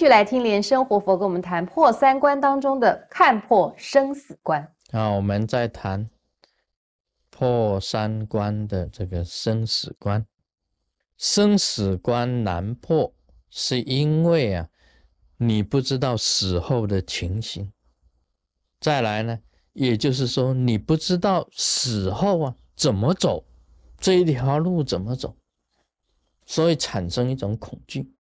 续来听莲生活佛跟我们谈破三关当中的看破生死关。啊，我们在谈破三关的这个生死关。生死关难破，是因为啊，你不知道死后的情形。再来呢，也就是说，你不知道死后啊怎么走，这一条路怎么走，所以产生一种恐惧。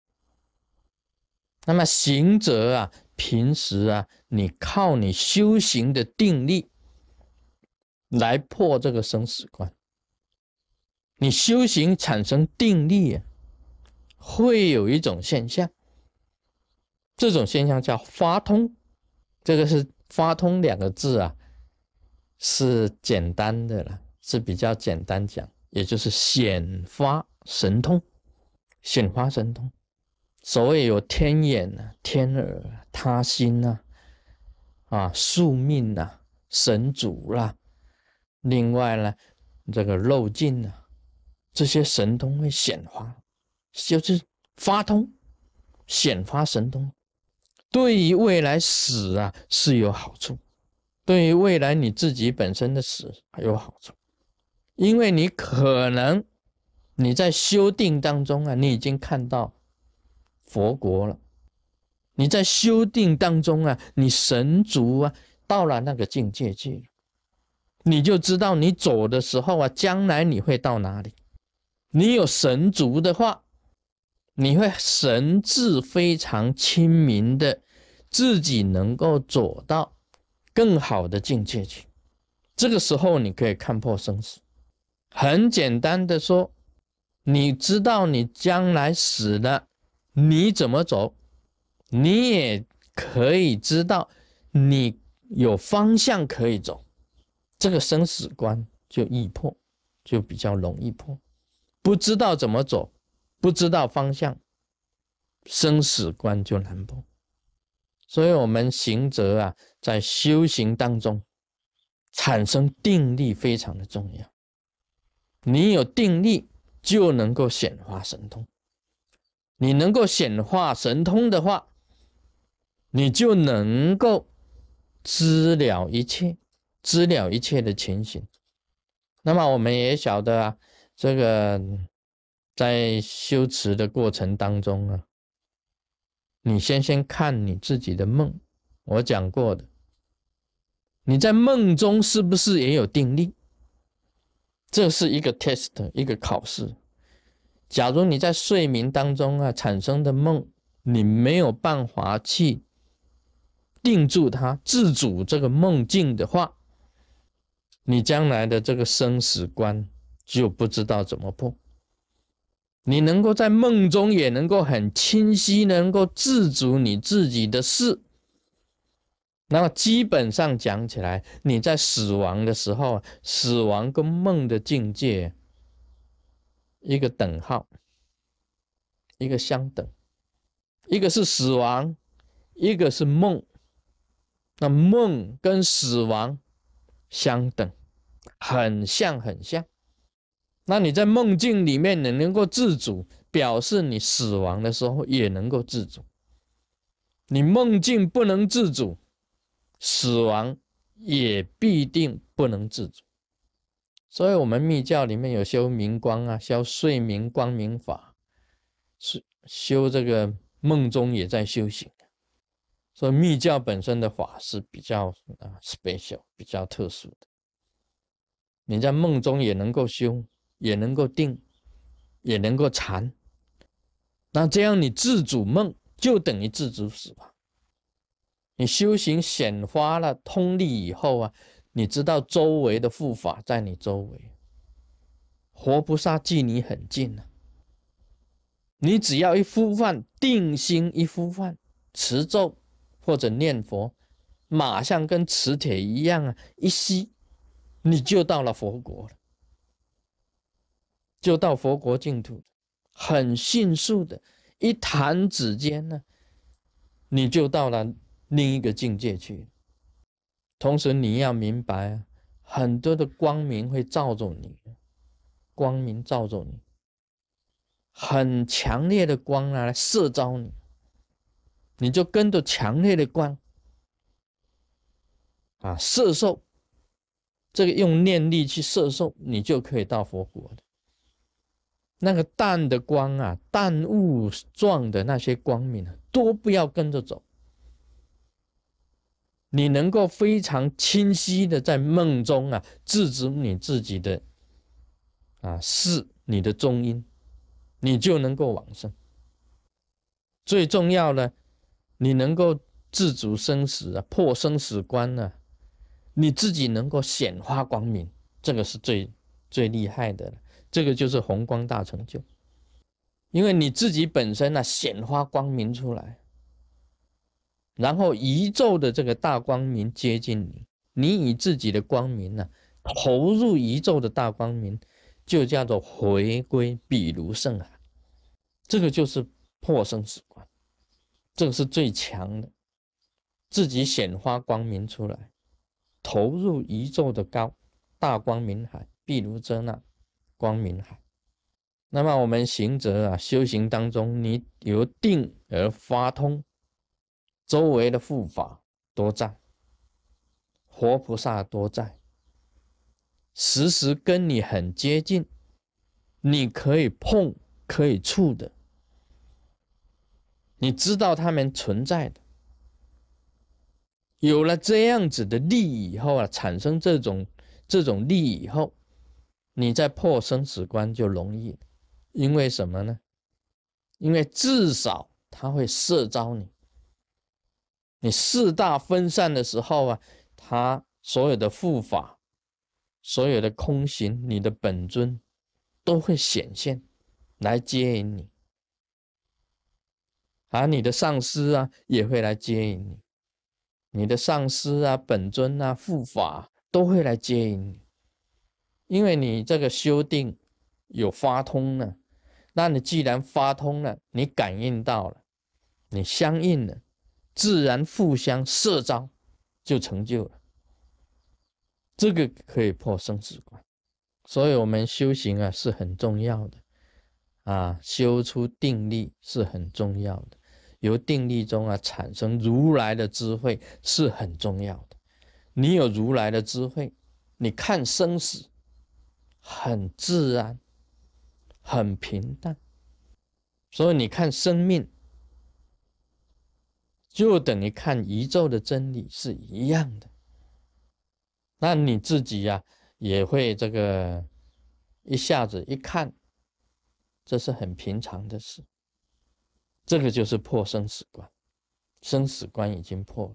那么行者啊，平时啊，你靠你修行的定力来破这个生死关。你修行产生定力啊，会有一种现象，这种现象叫发通。这个是“发通”两个字啊，是简单的了，是比较简单讲，也就是显发神通，显发神通。所谓有天眼啊、天耳、他心呐，啊，宿命呐、神主啦，另外呢，这个漏尽啊。这些神通会显化，就是发通，显发神通，对于未来死啊是有好处，对于未来你自己本身的死有好处，因为你可能你在修定当中啊，你已经看到佛国了，你在修定当中啊，你神足啊到了那个境界去了，你就知道你走的时候啊，将来你会到哪里。你有神足的话，你会神智非常清明的，自己能够走到更好的境界去。这个时候，你可以看破生死。很简单的说，你知道你将来死了，你怎么走，你也可以知道你有方向可以走，这个生死关就易破，就比较容易破。不知道怎么走，不知道方向，生死关就难破。所以，我们行者啊，在修行当中产生定力非常的重要。你有定力，就能够显化神通。你能够显化神通的话，你就能够知了一切，知了一切的情形。那么，我们也晓得啊。这个在修持的过程当中啊，你先先看你自己的梦，我讲过的，你在梦中是不是也有定力？这是一个 test，一个考试。假如你在睡眠当中啊产生的梦，你没有办法去定住它，自主这个梦境的话，你将来的这个生死观。就不知道怎么破。你能够在梦中也能够很清晰，能够自主你自己的事。那么基本上讲起来，你在死亡的时候，死亡跟梦的境界一个等号，一个相等，一个是死亡，一个是梦。那梦跟死亡相等，很像，很像。那你在梦境里面，你能够自主，表示你死亡的时候也能够自主。你梦境不能自主，死亡也必定不能自主。所以，我们密教里面有修明光啊，修睡眠光明法，是修这个梦中也在修行。所以，密教本身的法是比较啊 special，比较特殊的。你在梦中也能够修。也能够定，也能够禅，那这样你自主梦就等于自主死亡。你修行显发了通力以后啊，你知道周围的护法在你周围，活菩萨距你很近了。你只要一呼唤定心，一呼唤持咒或者念佛，马上跟磁铁一样啊，一吸你就到了佛国了。就到佛国净土，很迅速的，一弹指间呢，你就到了另一个境界去。同时你要明白，很多的光明会照着你，光明照着你，很强烈的光啊来射照你，你就跟着强烈的光啊摄受，这个用念力去摄受，你就可以到佛国的。那个淡的光啊，淡雾状的那些光明啊，都不要跟着走。你能够非常清晰的在梦中啊，制止你自己的啊是你的中音，你就能够往生。最重要的，你能够自主生死啊，破生死关呢，你自己能够显发光明，这个是最最厉害的了。这个就是红光大成就，因为你自己本身呢显发光明出来。然后宇宙的这个大光明接近你，你以自己的光明呢投入宇宙的大光明，就叫做回归比如圣海，这个就是破生死观，这个是最强的，自己显发光明出来，投入宇宙的高大光明海，比如遮那光明海。那么我们行者啊，修行当中，你由定而发通。周围的护法多在，活菩萨多在，时时跟你很接近，你可以碰，可以触的，你知道他们存在的。有了这样子的力以后啊，产生这种这种力以后，你在破生死关就容易，因为什么呢？因为至少他会摄招你。你四大分散的时候啊，他所有的护法、所有的空行，你的本尊都会显现来接引你，而你的上师啊也会来接引你，你的上师啊、本尊啊、护法都会来接引你，因为你这个修定有发通了，那你既然发通了，你感应到了，你相应了。自然互相摄招，就成就了。这个可以破生死关，所以我们修行啊是很重要的啊，修出定力是很重要的，由定力中啊产生如来的智慧是很重要的。你有如来的智慧，你看生死很自然，很平淡，所以你看生命。就等于看宇宙的真理是一样的，那你自己呀也会这个一下子一看，这是很平常的事。这个就是破生死关，生死关已经破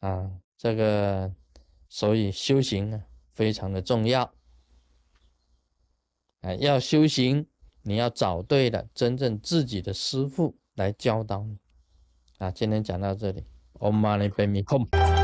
了啊！这个所以修行啊非常的重要啊，要修行你要找对了真正自己的师傅来教导你。啊，今天讲到这里，Om Mani Padme Hum。